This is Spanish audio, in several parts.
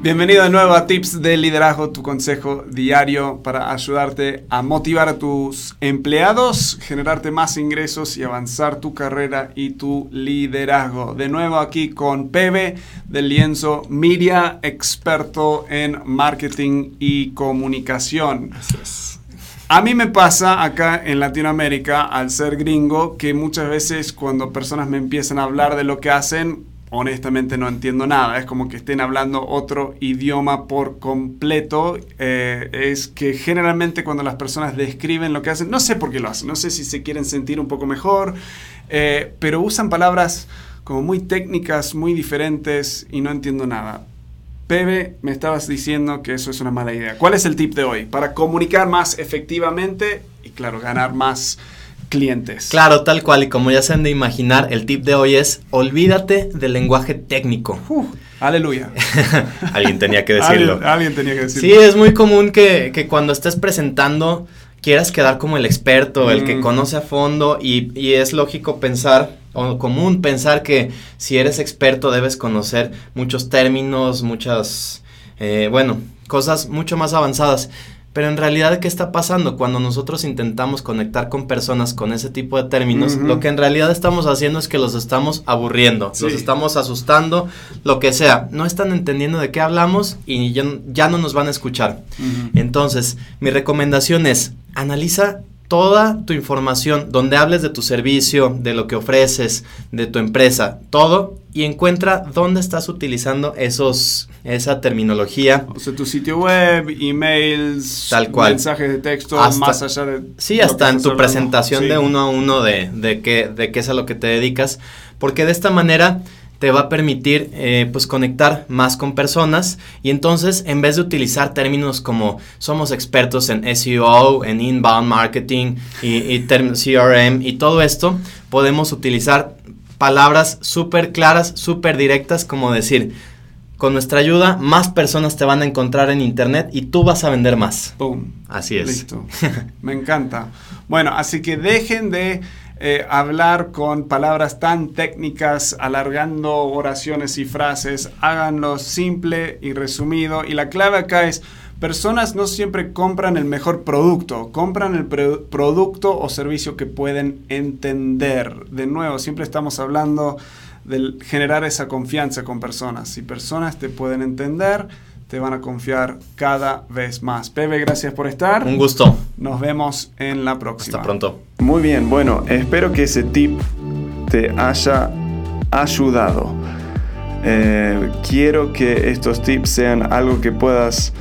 Bienvenido de nuevo a Tips de Liderazgo, tu consejo diario para ayudarte a motivar a tus empleados, generarte más ingresos y avanzar tu carrera y tu liderazgo. De nuevo aquí con Pebe del Lienzo Media, experto en marketing y comunicación. A mí me pasa acá en Latinoamérica, al ser gringo, que muchas veces cuando personas me empiezan a hablar de lo que hacen, honestamente no entiendo nada. Es como que estén hablando otro idioma por completo. Eh, es que generalmente cuando las personas describen lo que hacen, no sé por qué lo hacen, no sé si se quieren sentir un poco mejor, eh, pero usan palabras como muy técnicas, muy diferentes y no entiendo nada. Pebe, me estabas diciendo que eso es una mala idea. ¿Cuál es el tip de hoy? Para comunicar más efectivamente y, claro, ganar más clientes. Claro, tal cual. Y como ya se han de imaginar, el tip de hoy es olvídate del lenguaje técnico. aleluya. alguien tenía que decirlo. Alguien, tenía que decirlo. Sí, es muy común que, que, cuando estés presentando quieras quedar como el experto, el que mm. conoce a fondo y, y es lógico pensar o común pensar que si eres experto debes conocer muchos términos, muchas, eh, bueno, cosas mucho más avanzadas. Pero en realidad, ¿qué está pasando? Cuando nosotros intentamos conectar con personas con ese tipo de términos, lo que en realidad estamos haciendo es que los estamos aburriendo, los estamos asustando, lo que sea. No están entendiendo de qué hablamos y ya, no nos van a escuchar. Entonces, mi recomendación es, analiza toda tu información donde hables de tu servicio, de lo que ofreces, de tu empresa, todo y encuentra dónde estás utilizando esos esa terminología. O sea, tu sitio web, emails, Tal cual. mensajes de texto, más allá de Sí, hasta en tu presentación de uno a uno de de qué de qué es a lo que te dedicas, porque de esta manera te va a permitir eh, pues conectar más con personas y entonces en vez de utilizar términos como somos expertos en SEO, en inbound marketing y, y CRM y todo esto, podemos utilizar palabras súper claras, súper directas como decir, con nuestra ayuda más personas te van a encontrar en internet y tú vas a vender más. Boom. Así es. Listo. Me encanta. Bueno, así que dejen de eh, hablar con palabras tan técnicas, alargando oraciones y frases, háganlo simple y resumido. Y la clave acá es, personas no siempre compran el mejor producto, compran el producto o servicio que pueden entender. De nuevo, siempre estamos hablando de generar esa confianza con personas. Si personas te pueden entender, te van a confiar cada vez más. Pepe, gracias por estar. Un gusto. Nos vemos en la próxima. Hasta pronto. Muy bien, bueno, espero que ese tip te haya ayudado. Eh, quiero que estos tips sean algo que puedas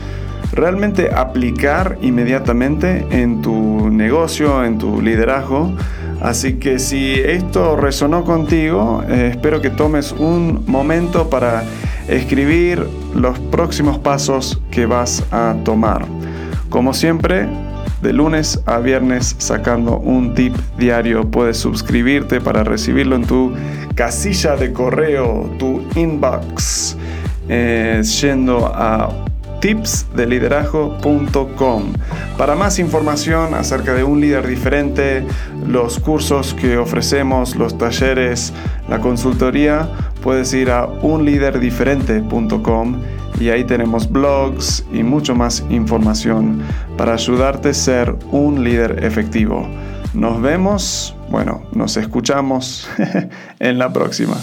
realmente aplicar inmediatamente en tu negocio, en tu liderazgo. Así que si esto resonó contigo, eh, espero que tomes un momento para escribir los próximos pasos que vas a tomar. Como siempre, de lunes a viernes sacando un tip diario. Puedes suscribirte para recibirlo en tu casilla de correo, tu inbox, eh, yendo a tipsdeliderazgo.com. Para más información acerca de un líder diferente, los cursos que ofrecemos, los talleres, la consultoría, puedes ir a unliderdiferente.com y ahí tenemos blogs y mucho más información para ayudarte a ser un líder efectivo. Nos vemos, bueno, nos escuchamos en la próxima.